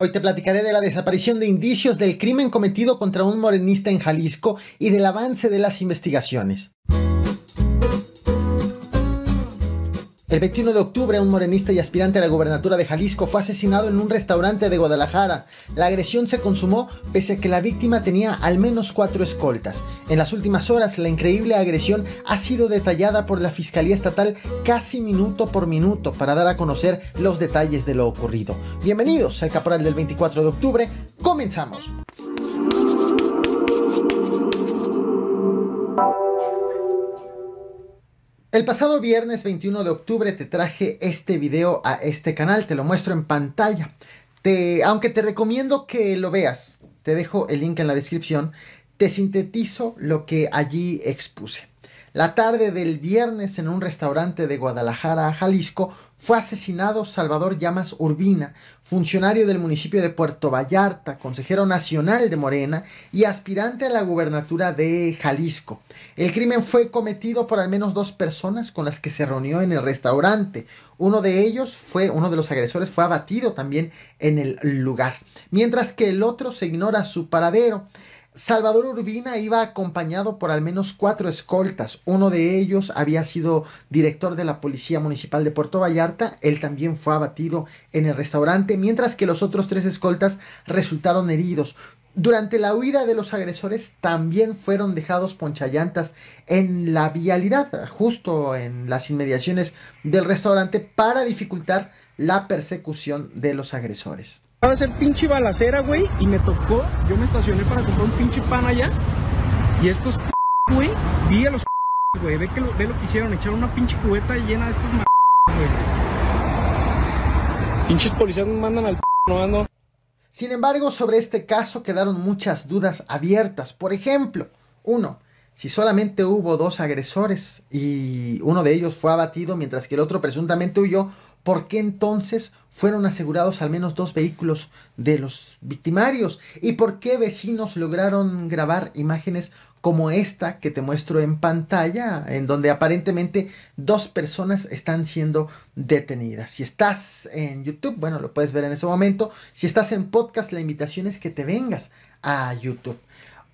Hoy te platicaré de la desaparición de indicios del crimen cometido contra un morenista en Jalisco y del avance de las investigaciones. El 21 de octubre, un morenista y aspirante a la gubernatura de Jalisco fue asesinado en un restaurante de Guadalajara. La agresión se consumó pese a que la víctima tenía al menos cuatro escoltas. En las últimas horas, la increíble agresión ha sido detallada por la Fiscalía Estatal casi minuto por minuto para dar a conocer los detalles de lo ocurrido. Bienvenidos al Caporal del 24 de octubre. Comenzamos. El pasado viernes 21 de octubre te traje este video a este canal, te lo muestro en pantalla. Te, aunque te recomiendo que lo veas, te dejo el link en la descripción, te sintetizo lo que allí expuse. La tarde del viernes en un restaurante de Guadalajara, Jalisco, fue asesinado Salvador Llamas Urbina, funcionario del municipio de Puerto Vallarta, consejero nacional de Morena y aspirante a la gubernatura de Jalisco. El crimen fue cometido por al menos dos personas con las que se reunió en el restaurante. Uno de ellos fue, uno de los agresores fue abatido también en el lugar, mientras que el otro se ignora su paradero. Salvador Urbina iba acompañado por al menos cuatro escoltas. Uno de ellos había sido director de la Policía Municipal de Puerto Vallarta. Él también fue abatido en el restaurante, mientras que los otros tres escoltas resultaron heridos. Durante la huida de los agresores también fueron dejados ponchallantas en la vialidad, justo en las inmediaciones del restaurante, para dificultar la persecución de los agresores. Va a ser pinche balacera, güey, y me tocó. Yo me estacioné para comprar un pinche pan allá. Y estos p, güey, vi a los p, güey. Ve, que lo, ve lo que hicieron, echaron una pinche cubeta llena de estas m, güey. Pinches policías me mandan al p, no ando. Sin embargo, sobre este caso quedaron muchas dudas abiertas. Por ejemplo, uno, si solamente hubo dos agresores y uno de ellos fue abatido mientras que el otro presuntamente huyó, ¿por qué entonces fueron asegurados al menos dos vehículos de los victimarios? ¿Y por qué vecinos lograron grabar imágenes como esta que te muestro en pantalla, en donde aparentemente dos personas están siendo detenidas? Si estás en YouTube, bueno, lo puedes ver en ese momento. Si estás en podcast, la invitación es que te vengas a YouTube.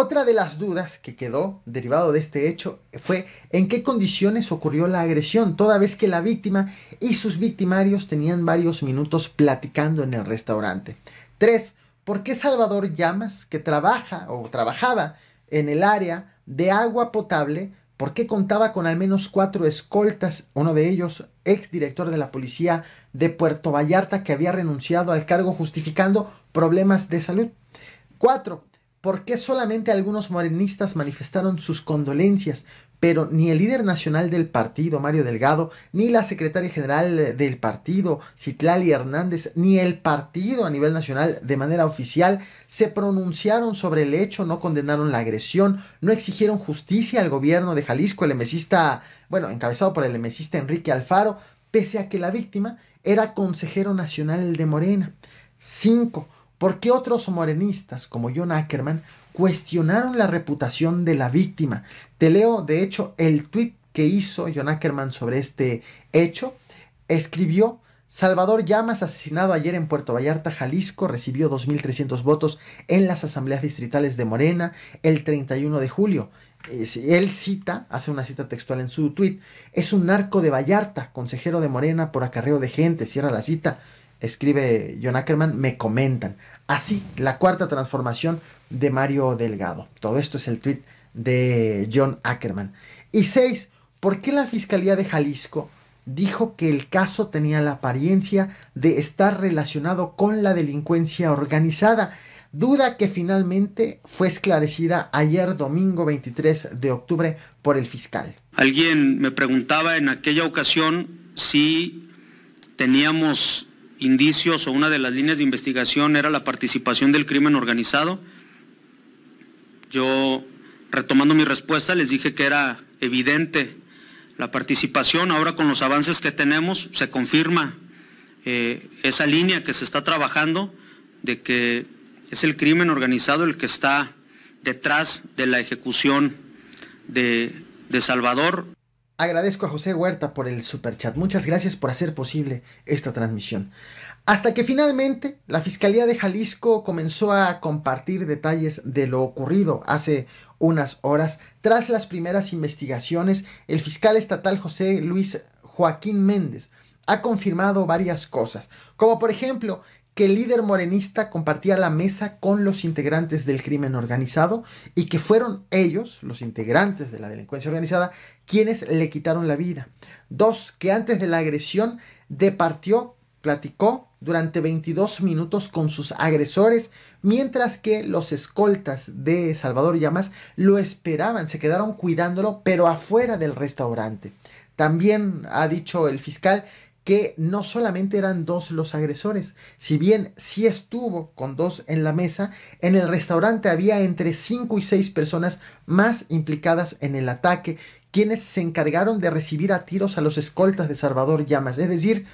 Otra de las dudas que quedó derivado de este hecho fue en qué condiciones ocurrió la agresión, toda vez que la víctima y sus victimarios tenían varios minutos platicando en el restaurante. 3. ¿Por qué Salvador Llamas, que trabaja o trabajaba en el área de agua potable, por qué contaba con al menos cuatro escoltas, uno de ellos exdirector de la policía de Puerto Vallarta que había renunciado al cargo justificando problemas de salud? 4 por qué solamente algunos morenistas manifestaron sus condolencias, pero ni el líder nacional del partido, Mario Delgado, ni la secretaria general del partido, Citlali Hernández, ni el partido a nivel nacional de manera oficial se pronunciaron sobre el hecho, no condenaron la agresión, no exigieron justicia al gobierno de Jalisco, el emesista, bueno, encabezado por el emesista Enrique Alfaro, pese a que la víctima era consejero nacional de Morena. 5 ¿Por qué otros morenistas como John Ackerman cuestionaron la reputación de la víctima? Te leo, de hecho, el tweet que hizo John Ackerman sobre este hecho. Escribió, Salvador Llamas, asesinado ayer en Puerto Vallarta, Jalisco, recibió 2.300 votos en las asambleas distritales de Morena el 31 de julio. Él cita, hace una cita textual en su tweet, es un narco de Vallarta, consejero de Morena por acarreo de gente, cierra la cita escribe John Ackerman, me comentan. Así, la cuarta transformación de Mario Delgado. Todo esto es el tweet de John Ackerman. Y seis, ¿por qué la Fiscalía de Jalisco dijo que el caso tenía la apariencia de estar relacionado con la delincuencia organizada? Duda que finalmente fue esclarecida ayer domingo 23 de octubre por el fiscal. Alguien me preguntaba en aquella ocasión si teníamos indicios o una de las líneas de investigación era la participación del crimen organizado. Yo, retomando mi respuesta, les dije que era evidente la participación. Ahora con los avances que tenemos se confirma eh, esa línea que se está trabajando de que es el crimen organizado el que está detrás de la ejecución de, de Salvador. Agradezco a José Huerta por el superchat. Muchas gracias por hacer posible esta transmisión. Hasta que finalmente la Fiscalía de Jalisco comenzó a compartir detalles de lo ocurrido hace unas horas. Tras las primeras investigaciones, el fiscal estatal José Luis Joaquín Méndez ha confirmado varias cosas, como por ejemplo que el líder morenista compartía la mesa con los integrantes del crimen organizado y que fueron ellos, los integrantes de la delincuencia organizada, quienes le quitaron la vida. Dos, que antes de la agresión departió, platicó durante 22 minutos con sus agresores, mientras que los escoltas de Salvador Llamas lo esperaban, se quedaron cuidándolo, pero afuera del restaurante. También ha dicho el fiscal que no solamente eran dos los agresores, si bien sí estuvo con dos en la mesa, en el restaurante había entre 5 y 6 personas más implicadas en el ataque, quienes se encargaron de recibir a tiros a los escoltas de Salvador Llamas, es decir,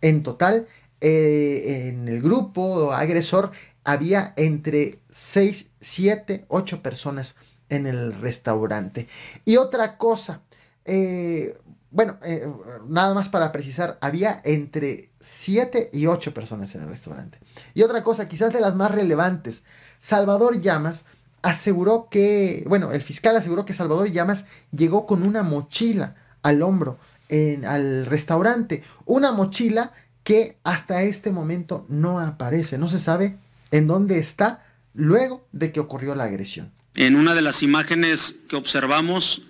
en total eh, en el grupo agresor había entre 6, 7, 8 personas en el restaurante. Y otra cosa, eh, bueno, eh, nada más para precisar, había entre 7 y 8 personas en el restaurante. Y otra cosa, quizás de las más relevantes, Salvador Llamas aseguró que, bueno, el fiscal aseguró que Salvador Llamas llegó con una mochila al hombro en, al restaurante, una mochila que hasta este momento no aparece, no se sabe en dónde está luego de que ocurrió la agresión. En una de las imágenes que observamos,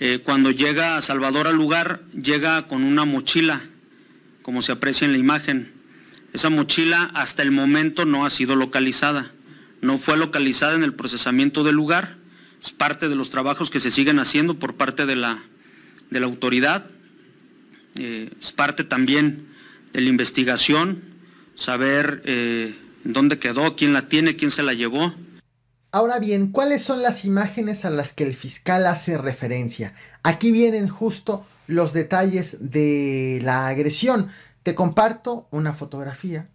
eh, cuando llega Salvador al lugar, llega con una mochila, como se aprecia en la imagen. Esa mochila hasta el momento no ha sido localizada, no fue localizada en el procesamiento del lugar, es parte de los trabajos que se siguen haciendo por parte de la, de la autoridad, eh, es parte también de la investigación, saber eh, dónde quedó, quién la tiene, quién se la llevó. Ahora bien, ¿cuáles son las imágenes a las que el fiscal hace referencia? Aquí vienen justo los detalles de la agresión. Te comparto una fotografía.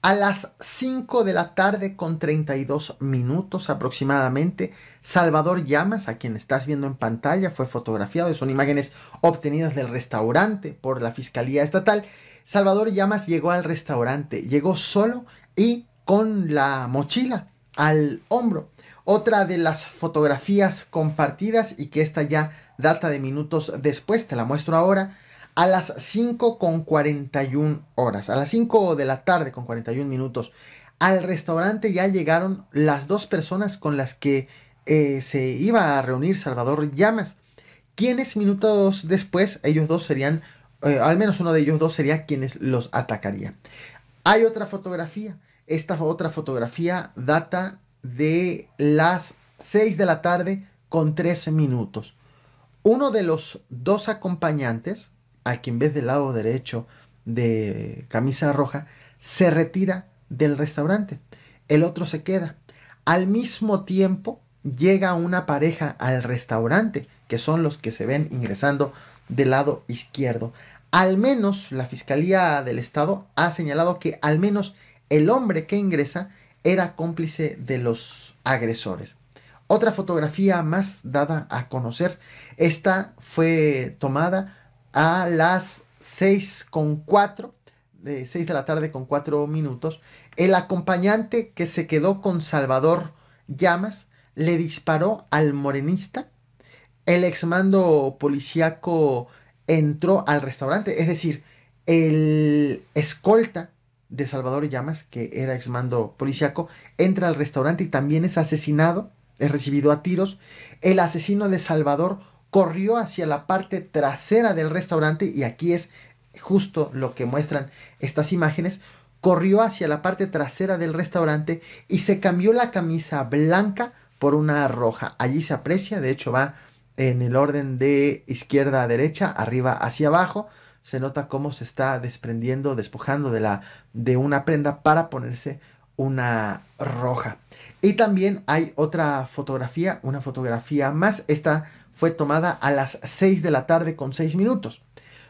A las 5 de la tarde con 32 minutos aproximadamente, Salvador Llamas, a quien estás viendo en pantalla, fue fotografiado. Son imágenes obtenidas del restaurante por la Fiscalía Estatal. Salvador Llamas llegó al restaurante, llegó solo y con la mochila al hombro. Otra de las fotografías compartidas y que esta ya data de minutos después, te la muestro ahora, a las 5 con 41 horas, a las 5 de la tarde con 41 minutos. Al restaurante ya llegaron las dos personas con las que eh, se iba a reunir Salvador Llamas, quienes minutos después ellos dos serían, eh, al menos uno de ellos dos sería quienes los atacaría. Hay otra fotografía, esta otra fotografía data de las 6 de la tarde con 13 minutos. Uno de los dos acompañantes, al que en vez del lado derecho de camisa roja, se retira del restaurante. El otro se queda. Al mismo tiempo llega una pareja al restaurante, que son los que se ven ingresando del lado izquierdo. Al menos la Fiscalía del Estado ha señalado que al menos el hombre que ingresa era cómplice de los agresores. Otra fotografía más dada a conocer, esta fue tomada a las 6 con 4, de 6 de la tarde con 4 minutos, el acompañante que se quedó con Salvador Llamas le disparó al morenista. El exmando policíaco entró al restaurante, es decir, el escolta de Salvador Llamas, que era exmando policíaco, entra al restaurante y también es asesinado, es recibido a tiros. El asesino de Salvador corrió hacia la parte trasera del restaurante y aquí es justo lo que muestran estas imágenes, corrió hacia la parte trasera del restaurante y se cambió la camisa blanca por una roja. Allí se aprecia, de hecho va en el orden de izquierda a derecha, arriba hacia abajo. Se nota cómo se está desprendiendo, despojando de, la, de una prenda para ponerse una roja. Y también hay otra fotografía, una fotografía más. Esta fue tomada a las 6 de la tarde con 6 minutos.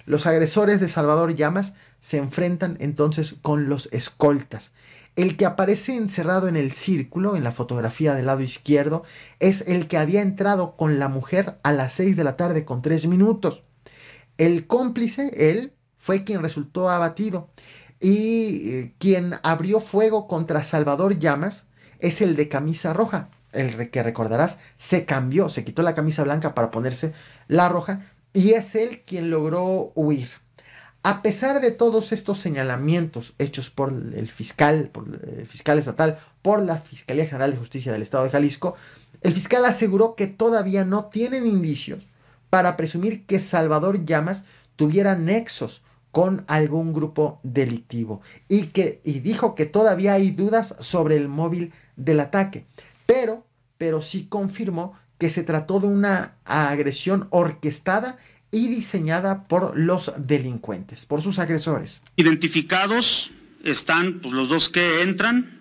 Los agresores de Salvador Llamas se enfrentan entonces con los escoltas. El que aparece encerrado en el círculo, en la fotografía del lado izquierdo, es el que había entrado con la mujer a las 6 de la tarde con 3 minutos. El cómplice, él, fue quien resultó abatido. y eh, quien abrió fuego contra Salvador Llamas es el de camisa roja, el que recordarás se cambió, se quitó la camisa blanca para ponerse la roja y es él quien logró huir. A pesar de todos estos señalamientos hechos por el fiscal, por el fiscal estatal, por la Fiscalía General de Justicia del Estado de Jalisco, el fiscal aseguró que todavía no tienen indicios para presumir que Salvador Llamas tuviera nexos con algún grupo delictivo y que y dijo que todavía hay dudas sobre el móvil del ataque, pero pero sí confirmó que se trató de una agresión orquestada y diseñada por los delincuentes, por sus agresores. Identificados están pues, los dos que entran,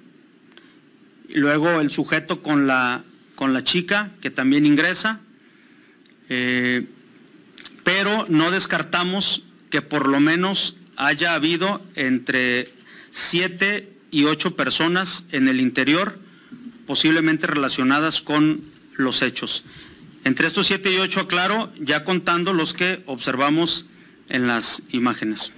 y luego el sujeto con la con la chica que también ingresa, eh, pero no descartamos que por lo menos haya habido entre siete y ocho personas en el interior, posiblemente relacionadas con los hechos. Entre estos siete y ocho, aclaro, ya contando los que observamos en las imágenes.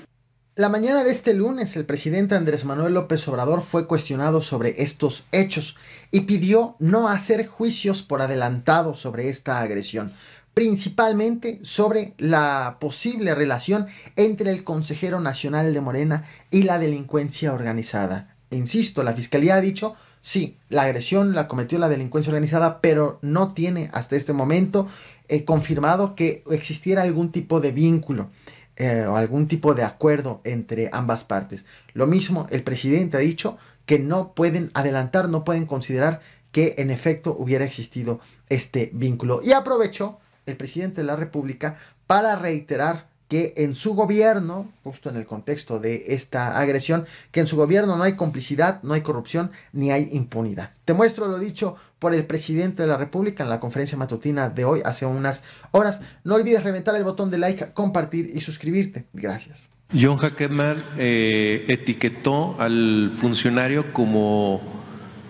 La mañana de este lunes, el presidente Andrés Manuel López Obrador fue cuestionado sobre estos hechos y pidió no hacer juicios por adelantado sobre esta agresión, principalmente sobre la posible relación entre el consejero nacional de Morena y la delincuencia organizada. insisto, la fiscalía ha dicho, sí, la agresión la cometió la delincuencia organizada, pero no tiene hasta este momento eh, confirmado que existiera algún tipo de vínculo. Eh, o algún tipo de acuerdo entre ambas partes. Lo mismo, el presidente ha dicho que no pueden adelantar, no pueden considerar que en efecto hubiera existido este vínculo. Y aprovechó el presidente de la República para reiterar que en su gobierno, justo en el contexto de esta agresión, que en su gobierno no hay complicidad, no hay corrupción, ni hay impunidad. Te muestro lo dicho por el presidente de la República en la conferencia matutina de hoy, hace unas horas. No olvides reventar el botón de like, compartir y suscribirte. Gracias. John Hackeman eh, etiquetó al funcionario como,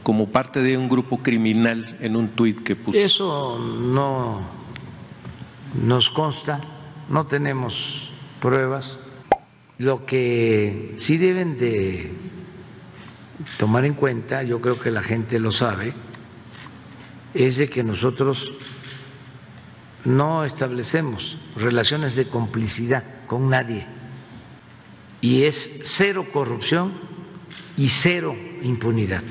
como parte de un grupo criminal en un tuit que puso. Eso no nos consta no tenemos pruebas. Lo que sí deben de tomar en cuenta, yo creo que la gente lo sabe, es de que nosotros no establecemos relaciones de complicidad con nadie y es cero corrupción y cero impunidad.